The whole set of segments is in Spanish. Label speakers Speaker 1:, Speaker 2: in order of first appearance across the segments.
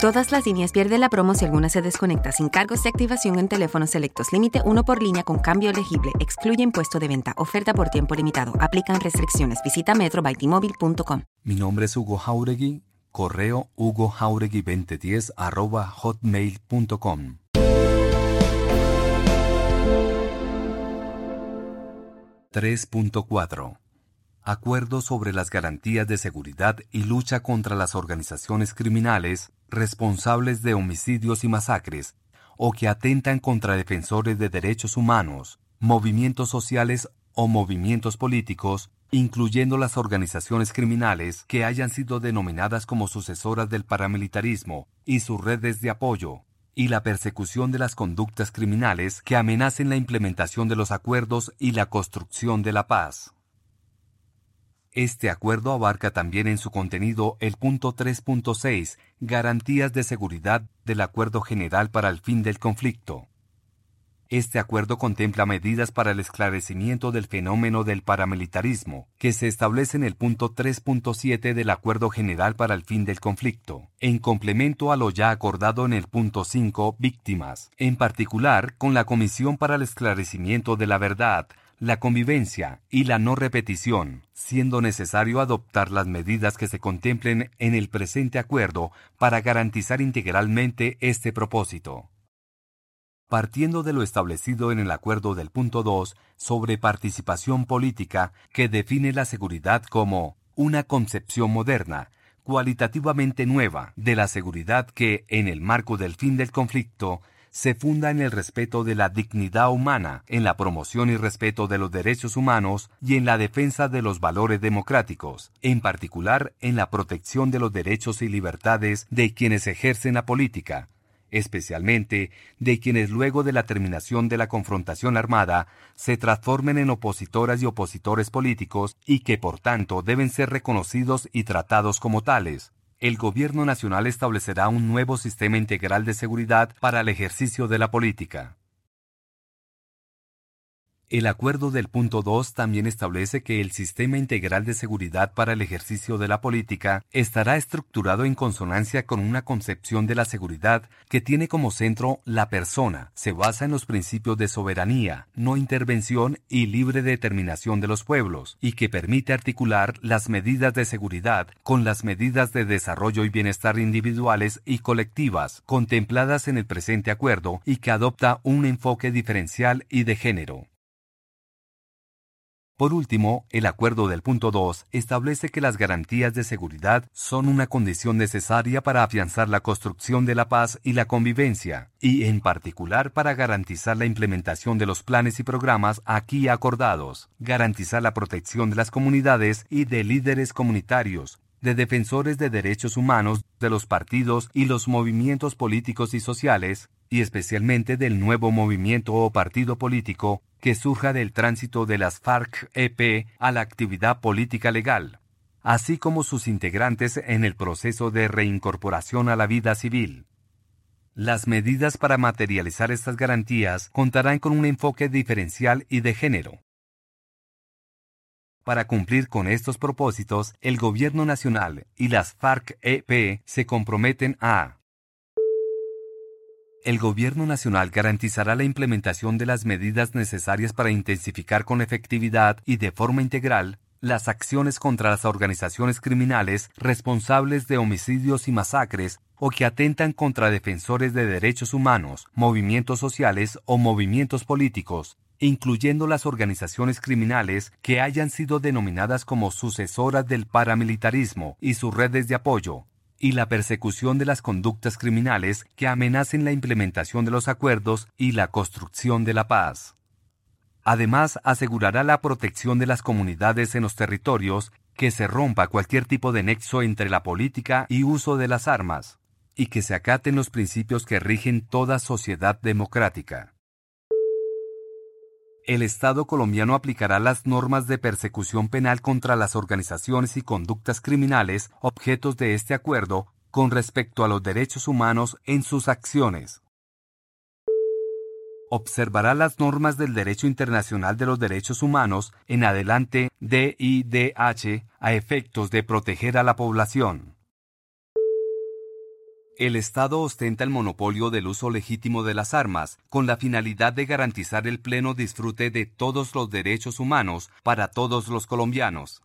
Speaker 1: Todas las líneas pierden la promo si alguna se desconecta sin cargos de activación en teléfonos selectos. Límite uno por línea con cambio elegible. Excluye impuesto de venta. Oferta por tiempo limitado. Aplican restricciones. Visita metrobytmobile.com.
Speaker 2: Mi nombre es Hugo Jauregui. Correo hugojauregui2010 arroba hotmail.com. (3.4) Acuerdo sobre las garantías de seguridad y lucha contra las organizaciones criminales responsables de homicidios y masacres, o que atentan contra defensores de derechos humanos, movimientos sociales o movimientos políticos, incluyendo las organizaciones criminales que hayan sido denominadas como sucesoras del paramilitarismo y sus redes de apoyo, y la persecución de las conductas criminales que amenacen la implementación de los acuerdos y la construcción de la paz. Este acuerdo abarca también en su contenido el punto 3.6, garantías de seguridad del Acuerdo General para el fin del conflicto. Este acuerdo contempla medidas para el esclarecimiento del fenómeno del paramilitarismo, que se establece en el punto 3.7 del Acuerdo General para el fin del conflicto, en complemento a lo ya acordado en el punto 5, víctimas, en particular con la Comisión para el Esclarecimiento de la Verdad, la convivencia y la no repetición, siendo necesario adoptar las medidas que se contemplen en el presente acuerdo para garantizar integralmente este propósito. Partiendo de lo establecido en el acuerdo del punto 2 sobre participación política que define la seguridad como una concepción moderna, cualitativamente nueva de la seguridad que, en el marco del fin del conflicto, se funda en el respeto de la dignidad humana, en la promoción y respeto de los derechos humanos y en la defensa de los valores democráticos, en particular en la protección de los derechos y libertades de quienes ejercen la política, especialmente de quienes luego de la terminación de la confrontación armada se transformen en opositoras y opositores políticos y que por tanto deben ser reconocidos y tratados como tales, el Gobierno Nacional establecerá un nuevo sistema integral de seguridad para el ejercicio de la política. El acuerdo del punto 2 también establece que el sistema integral de seguridad para el ejercicio de la política estará estructurado en consonancia con una concepción de la seguridad que tiene como centro la persona, se basa en los principios de soberanía, no intervención y libre determinación de los pueblos, y que permite articular las medidas de seguridad con las medidas de desarrollo y bienestar individuales y colectivas contempladas en el presente acuerdo y que adopta un enfoque diferencial y de género. Por último, el acuerdo del punto 2 establece que las garantías de seguridad son una condición necesaria para afianzar la construcción de la paz y la convivencia, y en particular para garantizar la implementación de los planes y programas aquí acordados, garantizar la protección de las comunidades y de líderes comunitarios, de defensores de derechos humanos, de los partidos y los movimientos políticos y sociales, y especialmente del nuevo movimiento o partido político que surja del tránsito de las FARC-EP a la actividad política legal, así como sus integrantes en el proceso de reincorporación a la vida civil. Las medidas para materializar estas garantías contarán con un enfoque diferencial y de género. Para cumplir con estos propósitos, el Gobierno Nacional y las FARC-EP se comprometen a el Gobierno Nacional garantizará la implementación de las medidas necesarias para intensificar con efectividad y de forma integral las acciones contra las organizaciones criminales responsables de homicidios y masacres o que atentan contra defensores de derechos humanos, movimientos sociales o movimientos políticos, incluyendo las organizaciones criminales que hayan sido denominadas como sucesoras del paramilitarismo y sus redes de apoyo, y la persecución de las conductas criminales que amenacen la implementación de los acuerdos y la construcción de la paz. Además, asegurará la protección de las comunidades en los territorios, que se rompa cualquier tipo de nexo entre la política y uso de las armas, y que se acaten los principios que rigen toda sociedad democrática el Estado colombiano aplicará las normas de persecución penal contra las organizaciones y conductas criminales objetos de este acuerdo con respecto a los derechos humanos en sus acciones. Observará las normas del derecho internacional de los derechos humanos en adelante DIDH a efectos de proteger a la población. El Estado ostenta el monopolio del uso legítimo de las armas, con la finalidad de garantizar el pleno disfrute de todos los derechos humanos para todos los colombianos.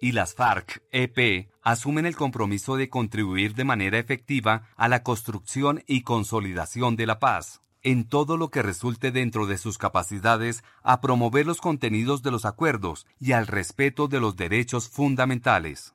Speaker 2: Y las FARC-EP asumen el compromiso de contribuir de manera efectiva a la construcción y consolidación de la paz en todo lo que resulte dentro de sus capacidades a promover los contenidos de los acuerdos y al respeto de los derechos fundamentales.